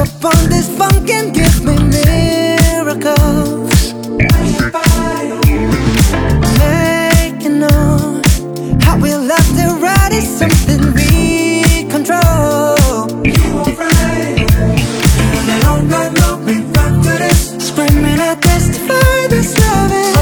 upon this funk and give me miracles. Making on how we love to ride is something we control. You are right. And I don't know, we run to this, screaming at this, defy this loving.